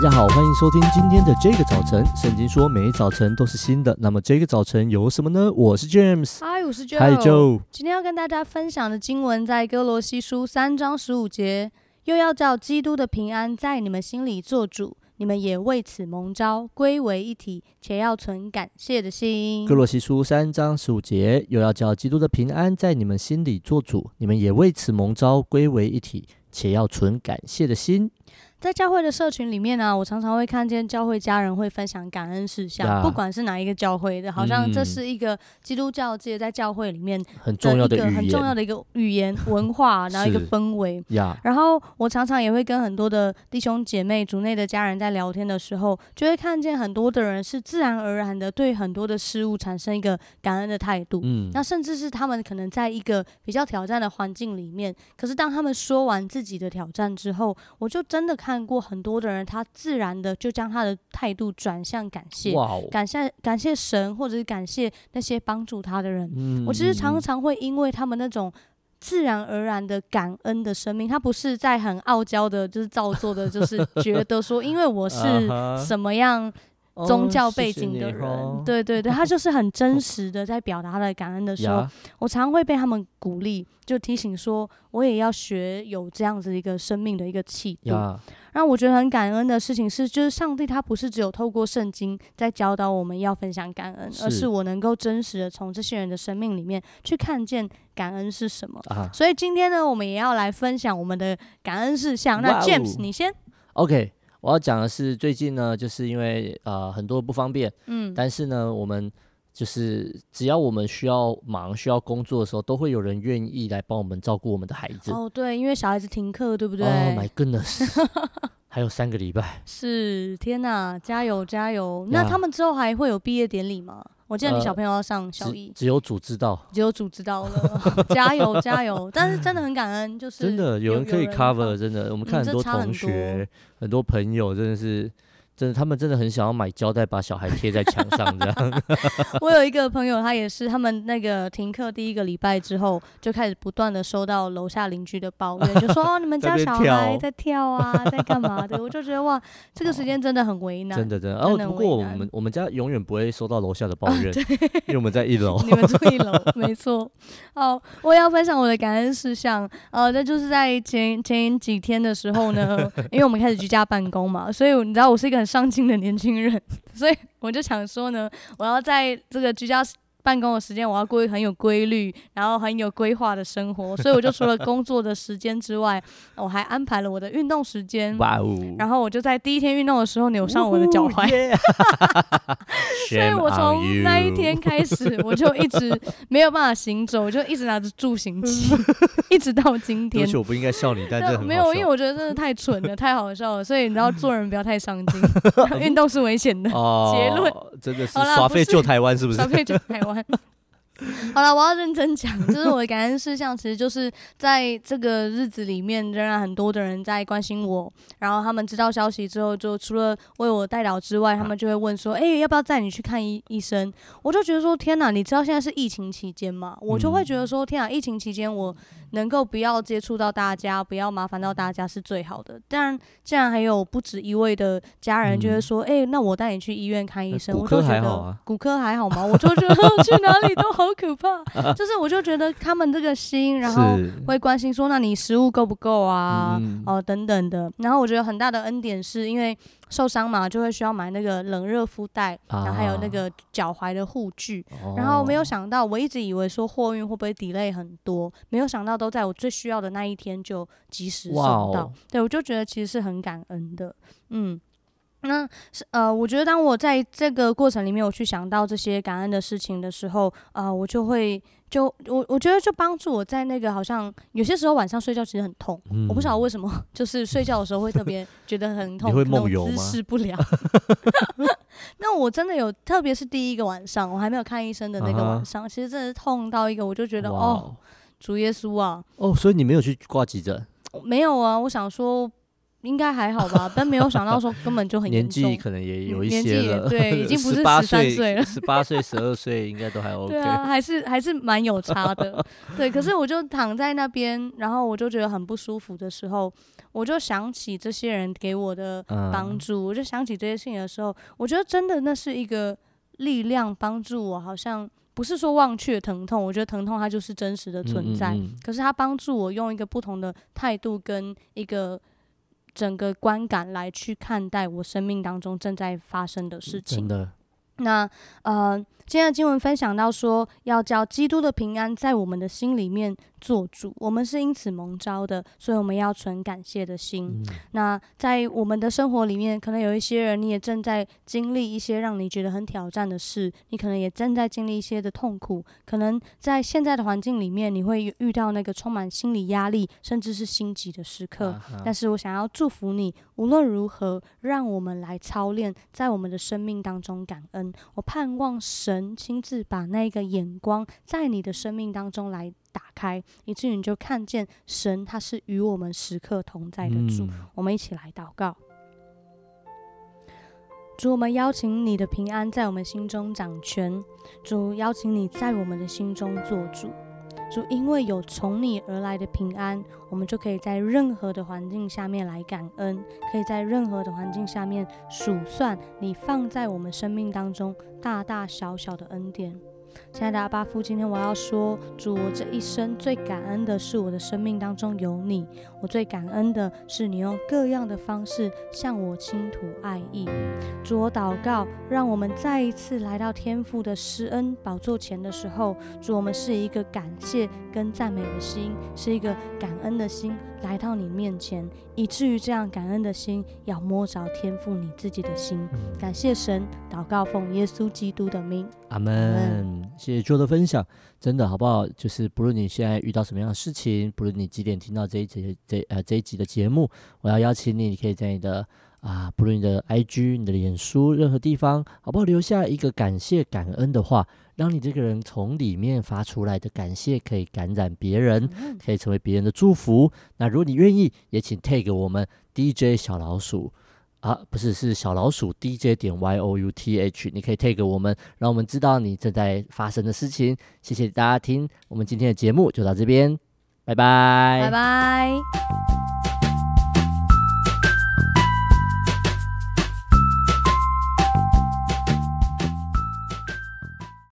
大家好，欢迎收听今天的这个早晨。圣经说，每一早晨都是新的。那么这个早晨有什么呢？我是 James，嗨，我是 Joe。嗨，Joe。今天要跟大家分享的经文在哥罗西书三章十五节，又要叫基督的平安在你们心里做主，你们也为此蒙召归为一体，且要存感谢的心。哥罗西书三章十五节，又要叫基督的平安在你们心里做主，你们也为此蒙召归为一体，且要存感谢的心。在教会的社群里面呢、啊，我常常会看见教会家人会分享感恩事项，yeah, 不管是哪一个教会的，好像这是一个基督教界在教会里面很重要的一个很重要的一个语言文化，然后一个氛围。Yeah. 然后我常常也会跟很多的弟兄姐妹、族内的家人在聊天的时候，就会看见很多的人是自然而然的对很多的事物产生一个感恩的态度。嗯，那甚至是他们可能在一个比较挑战的环境里面，可是当他们说完自己的挑战之后，我就真的看。看过很多的人，他自然的就将他的态度转向感谢.感谢感谢神，或者是感谢那些帮助他的人。嗯，我其实常常会因为他们那种自然而然的感恩的生命，他不是在很傲娇的，就是造作的，就是觉得说，因为我是 什么样。宗教背景的人，对对对，他就是很真 实的在表达他的感恩的时候，我常会被他们鼓励，就提醒说，我也要学有这样子一个生命的一个气度。然后我觉得很感恩的事情是，就是上帝他不是只有透过圣经在教导我们要分享感恩，而是我能够真实的从这些人的生命里面去看见感恩是什么。啊、所以今天呢，我们也要来分享我们的感恩事项。那 James，你先。OK。我要讲的是，最近呢，就是因为呃很多不方便，嗯，但是呢，我们就是只要我们需要忙、需要工作的时候，都会有人愿意来帮我们照顾我们的孩子。哦，对，因为小孩子停课，对不对？Oh my goodness，还有三个礼拜。是，天哪，加油加油！那他们之后还会有毕业典礼吗？我记得你小朋友要上小一，呃、只，只有主知道，只有主知道了。加油加油！但是真的很感恩，就是真的有人可以 cover，真的，我们看很多同学、很多朋友，真的是。真的，他们真的很想要买胶带把小孩贴在墙上这样。我有一个朋友，他也是，他们那个停课第一个礼拜之后，就开始不断的收到楼下邻居的抱怨，就说哦，你们家小孩在跳啊，在干嘛的？我就觉得哇，这个时间真的很为难。真的真的。哦，不过我们我们家永远不会收到楼下的抱怨，啊、因为我们在一楼。你们住一楼，没错。好，我也要分享我的感恩事项。呃，那就是在前前几天的时候呢，因为我们开始居家办公嘛，所以你知道我是一个很。上进的年轻人，所以我就想说呢，我要在这个居家办公的时间，我要过很有规律，然后很有规划的生活。所以我就除了工作的时间之外，我还安排了我的运动时间。哇哦！然后我就在第一天运动的时候扭伤我的脚踝。所以我从那一天开始，我就一直没有办法行走，我就一直拿着助行器，一直到今天。而且我不应该笑你，但 是没有，因为我觉得真的太蠢了，太好笑了。所以你知道，做人不要太伤筋，运动是危险的。哦、结论真的是耍废救台湾，是不是？耍废救台湾。好了，我要认真讲，就是我的感恩事项，其实就是在这个日子里面，仍然很多的人在关心我。然后他们知道消息之后，就除了为我代祷之外，他们就会问说：“哎、欸，要不要带你去看医医生？”我就觉得说：“天哪，你知道现在是疫情期间吗？”我就会觉得说：“天哪，疫情期间我能够不要接触到大家，不要麻烦到大家是最好的。”但既然还有不止一位的家人就会说：“哎、欸，那我带你去医院看医生。”我就觉得骨科还好吗？我就觉得去哪里都好。好可怕，就是我就觉得他们这个心，然后会关心说，那你食物够不够啊？嗯、哦，等等的。然后我觉得很大的恩典是因为受伤嘛，就会需要买那个冷热敷袋，然后还有那个脚踝的护具。啊、然后没有想到，我一直以为说货运会不会 delay 很多，没有想到都在我最需要的那一天就及时送到。哦、对，我就觉得其实是很感恩的，嗯。那是呃，我觉得当我在这个过程里面，我去想到这些感恩的事情的时候，呃，我就会就我我觉得就帮助我在那个好像有些时候晚上睡觉其实很痛，嗯、我不晓得为什么，就是睡觉的时候会特别 觉得很痛，你会梦游吗？姿势不良。那我真的有，特别是第一个晚上，我还没有看医生的那个晚上，uh. 其实真的是痛到一个，我就觉得、哦，主耶稣啊，哦，所以你没有去挂急诊？没有啊，我想说。应该还好吧，但没有想到说根本就很严重。年纪可能也有一些了，对，已经不是十三岁了，十八岁、十二岁应该都还 OK。对啊，还是还是蛮有差的。对，可是我就躺在那边，然后我就觉得很不舒服的时候，我就想起这些人给我的帮助，嗯、我就想起这些事情的时候，我觉得真的那是一个力量，帮助我，好像不是说忘却疼痛，我觉得疼痛它就是真实的存在，嗯嗯嗯，可是它帮助我用一个不同的态度跟一个。整个观感来去看待我生命当中正在发生的事情。那呃。今天的经文分享到说，要叫基督的平安在我们的心里面做主。我们是因此蒙召的，所以我们要存感谢的心。嗯、那在我们的生活里面，可能有一些人，你也正在经历一些让你觉得很挑战的事，你可能也正在经历一些的痛苦。可能在现在的环境里面，你会遇到那个充满心理压力，甚至是心急的时刻。啊、但是我想要祝福你，无论如何，让我们来操练在我们的生命当中感恩。我盼望神。亲自把那个眼光在你的生命当中来打开，以至于你就看见神，他是与我们时刻同在的主。嗯、我们一起来祷告，主，我们邀请你的平安在我们心中掌权。主，邀请你在我们的心中做主。就，因为有从你而来的平安，我们就可以在任何的环境下面来感恩，可以在任何的环境下面数算你放在我们生命当中大大小小的恩典。亲爱的阿爸父，今天我要说，主，我这一生最感恩的是我的生命当中有你。我最感恩的是你用各样的方式向我倾吐爱意。主，我祷告，让我们再一次来到天父的施恩宝座前的时候，主，我们是一个感谢跟赞美的心，是一个感恩的心来到你面前，以至于这样感恩的心要摸着天父你自己的心。感谢神，祷告奉耶稣基督的名，阿门。谢谢 Joe 的分享，真的好不好？就是不论你现在遇到什么样的事情，不论你几点听到这一节这呃这一集的节目，我要邀请你，你可以在你的啊，不论你的 IG、你的脸书任何地方，好不好？留下一个感谢感恩的话，让你这个人从里面发出来的感谢可以感染别人，可以成为别人的祝福。那如果你愿意，也请 tag 我们 DJ 小老鼠。啊，不是，是小老鼠 DJ 点 Y O U T H，你可以 take 我们，让我们知道你正在发生的事情。谢谢大家听，我们今天的节目就到这边，拜拜，拜拜。